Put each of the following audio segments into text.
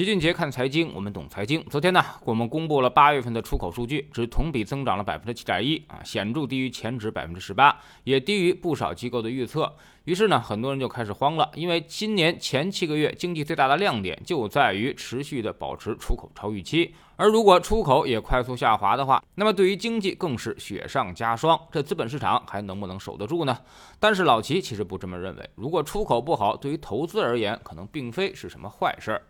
齐俊杰看财经，我们懂财经。昨天呢，我们公布了八月份的出口数据，只同比增长了百分之七点一啊，显著低于前值百分之十八，也低于不少机构的预测。于是呢，很多人就开始慌了，因为今年前七个月经济最大的亮点就在于持续的保持出口超预期，而如果出口也快速下滑的话，那么对于经济更是雪上加霜。这资本市场还能不能守得住呢？但是老齐其实不这么认为，如果出口不好，对于投资而言，可能并非是什么坏事儿。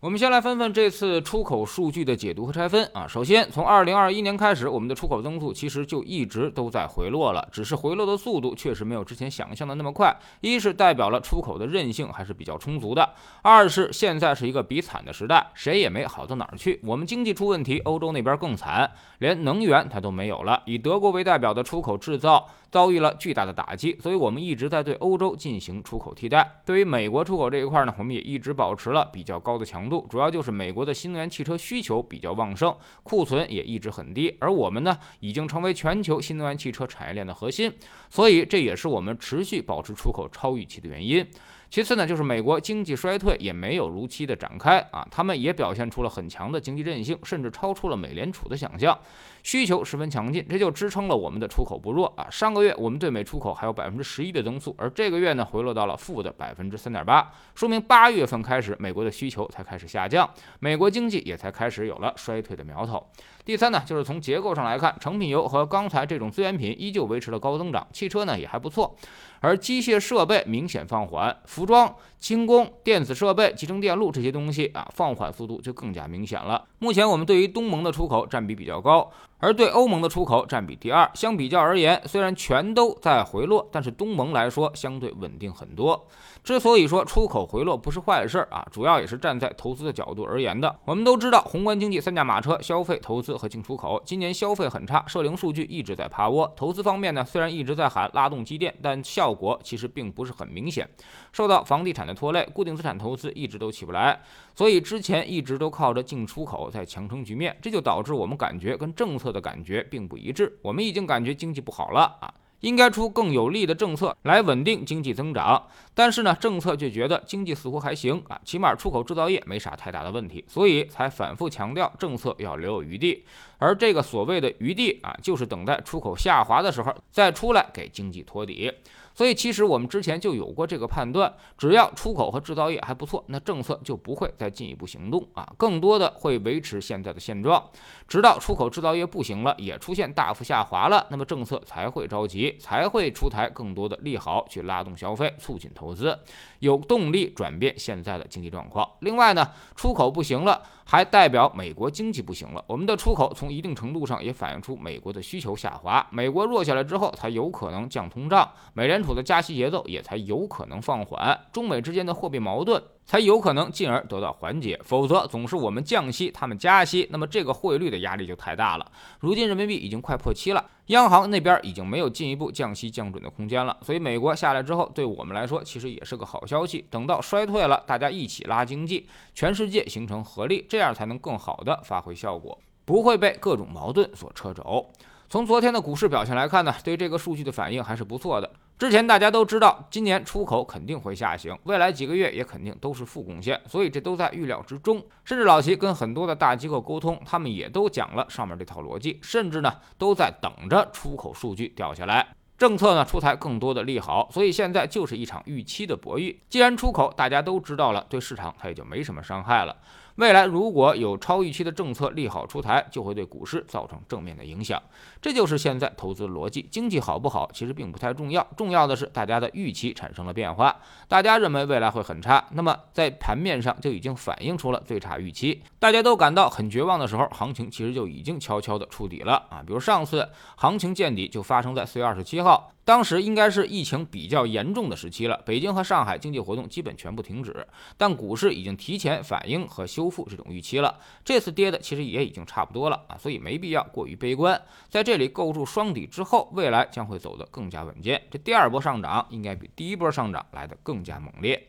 我们先来分分这次出口数据的解读和拆分啊。首先，从二零二一年开始，我们的出口增速其实就一直都在回落了，只是回落的速度确实没有之前想象的那么快。一是代表了出口的韧性还是比较充足的；二是现在是一个比惨的时代，谁也没好到哪儿去。我们经济出问题，欧洲那边更惨，连能源它都没有了。以德国为代表的出口制造。遭遇了巨大的打击，所以我们一直在对欧洲进行出口替代。对于美国出口这一块呢，我们也一直保持了比较高的强度，主要就是美国的新能源汽车需求比较旺盛，库存也一直很低。而我们呢，已经成为全球新能源汽车产业链的核心，所以这也是我们持续保持出口超预期的原因。其次呢，就是美国经济衰退也没有如期的展开啊，他们也表现出了很强的经济韧性，甚至超出了美联储的想象，需求十分强劲，这就支撑了我们的出口不弱啊。上个月我们对美出口还有百分之十一的增速，而这个月呢回落到了负的百分之三点八，说明八月份开始美国的需求才开始下降，美国经济也才开始有了衰退的苗头。第三呢，就是从结构上来看，成品油和钢材这种资源品依旧维持了高增长，汽车呢也还不错，而机械设备明显放缓，服装、轻工、电子设备、集成电路这些东西啊，放缓速度就更加明显了。目前我们对于东盟的出口占比比较高。而对欧盟的出口占比第二，相比较而言，虽然全都在回落，但是东盟来说相对稳定很多。之所以说出口回落不是坏事儿啊，主要也是站在投资的角度而言的。我们都知道，宏观经济三驾马车：消费、投资和进出口。今年消费很差，社零数据一直在趴窝。投资方面呢，虽然一直在喊拉动机电，但效果其实并不是很明显，受到房地产的拖累，固定资产投资一直都起不来。所以之前一直都靠着进出口在强撑局面，这就导致我们感觉跟政策。的感觉并不一致，我们已经感觉经济不好了啊，应该出更有力的政策来稳定经济增长。但是呢，政策却觉得经济似乎还行啊，起码出口制造业没啥太大的问题，所以才反复强调政策要留有余地。而这个所谓的余地啊，就是等待出口下滑的时候再出来给经济托底。所以其实我们之前就有过这个判断，只要出口和制造业还不错，那政策就不会再进一步行动啊，更多的会维持现在的现状，直到出口制造业不行了，也出现大幅下滑了，那么政策才会着急，才会出台更多的利好去拉动消费，促进投资，有动力转变现在的经济状况。另外呢，出口不行了。还代表美国经济不行了，我们的出口从一定程度上也反映出美国的需求下滑。美国弱下来之后，才有可能降通胀，美联储的加息节奏也才有可能放缓，中美之间的货币矛盾。才有可能进而得到缓解，否则总是我们降息，他们加息，那么这个汇率的压力就太大了。如今人民币已经快破七了，央行那边已经没有进一步降息降准的空间了，所以美国下来之后，对我们来说其实也是个好消息。等到衰退了，大家一起拉经济，全世界形成合力，这样才能更好的发挥效果，不会被各种矛盾所掣肘。从昨天的股市表现来看呢，对这个数据的反应还是不错的。之前大家都知道，今年出口肯定会下行，未来几个月也肯定都是负贡献，所以这都在预料之中。甚至老齐跟很多的大机构沟通，他们也都讲了上面这套逻辑，甚至呢都在等着出口数据掉下来，政策呢出台更多的利好。所以现在就是一场预期的博弈。既然出口大家都知道了，对市场它也就没什么伤害了。未来如果有超预期的政策利好出台，就会对股市造成正面的影响。这就是现在投资逻辑。经济好不好其实并不太重要，重要的是大家的预期产生了变化。大家认为未来会很差，那么在盘面上就已经反映出了最差预期。大家都感到很绝望的时候，行情其实就已经悄悄的触底了啊！比如上次行情见底就发生在四月二十七号。当时应该是疫情比较严重的时期了，北京和上海经济活动基本全部停止，但股市已经提前反映和修复这种预期了。这次跌的其实也已经差不多了啊，所以没必要过于悲观。在这里构筑双底之后，未来将会走得更加稳健。这第二波上涨应该比第一波上涨来得更加猛烈。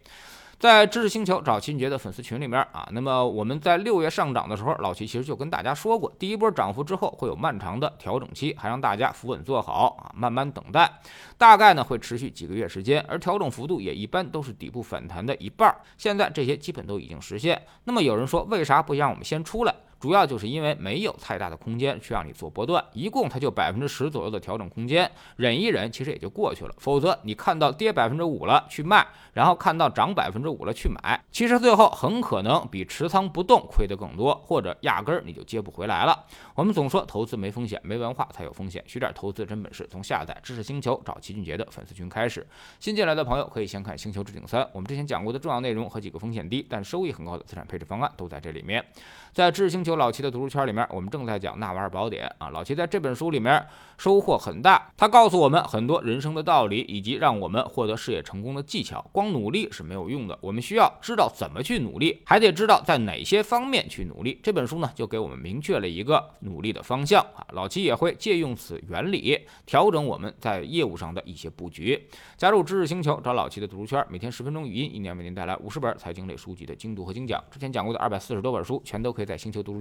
在知识星球找秦杰的粉丝群里面啊，那么我们在六月上涨的时候，老齐其实就跟大家说过，第一波涨幅之后会有漫长的调整期，还让大家扶稳坐好啊，慢慢等待，大概呢会持续几个月时间，而调整幅度也一般都是底部反弹的一半。现在这些基本都已经实现。那么有人说，为啥不让我们先出来？主要就是因为没有太大的空间去让你做波段，一共它就百分之十左右的调整空间，忍一忍其实也就过去了。否则你看到跌百分之五了去卖，然后看到涨百分之五了去买，其实最后很可能比持仓不动亏得更多，或者压根儿你就接不回来了。我们总说投资没风险，没文化才有风险。学点投资真本事，从下载知识星球找齐俊杰的粉丝群开始。新进来的朋友可以先看《星球置顶三》，我们之前讲过的重要内容和几个风险低但收益很高的资产配置方案都在这里面。在知识星球老齐的读书圈里面，我们正在讲《纳瓦尔宝典》啊。老齐在这本书里面收获很大，他告诉我们很多人生的道理，以及让我们获得事业成功的技巧。光努力是没有用的，我们需要知道怎么去努力，还得知道在哪些方面去努力。这本书呢，就给我们明确了一个努力的方向啊。老齐也会借用此原理，调整我们在业务上的一些布局。加入知识星球，找老齐的读书圈，每天十分钟语音，一年为您带来五十本财经类书籍的精读和精讲。之前讲过的二百四十多本书，全都。可以在星球读书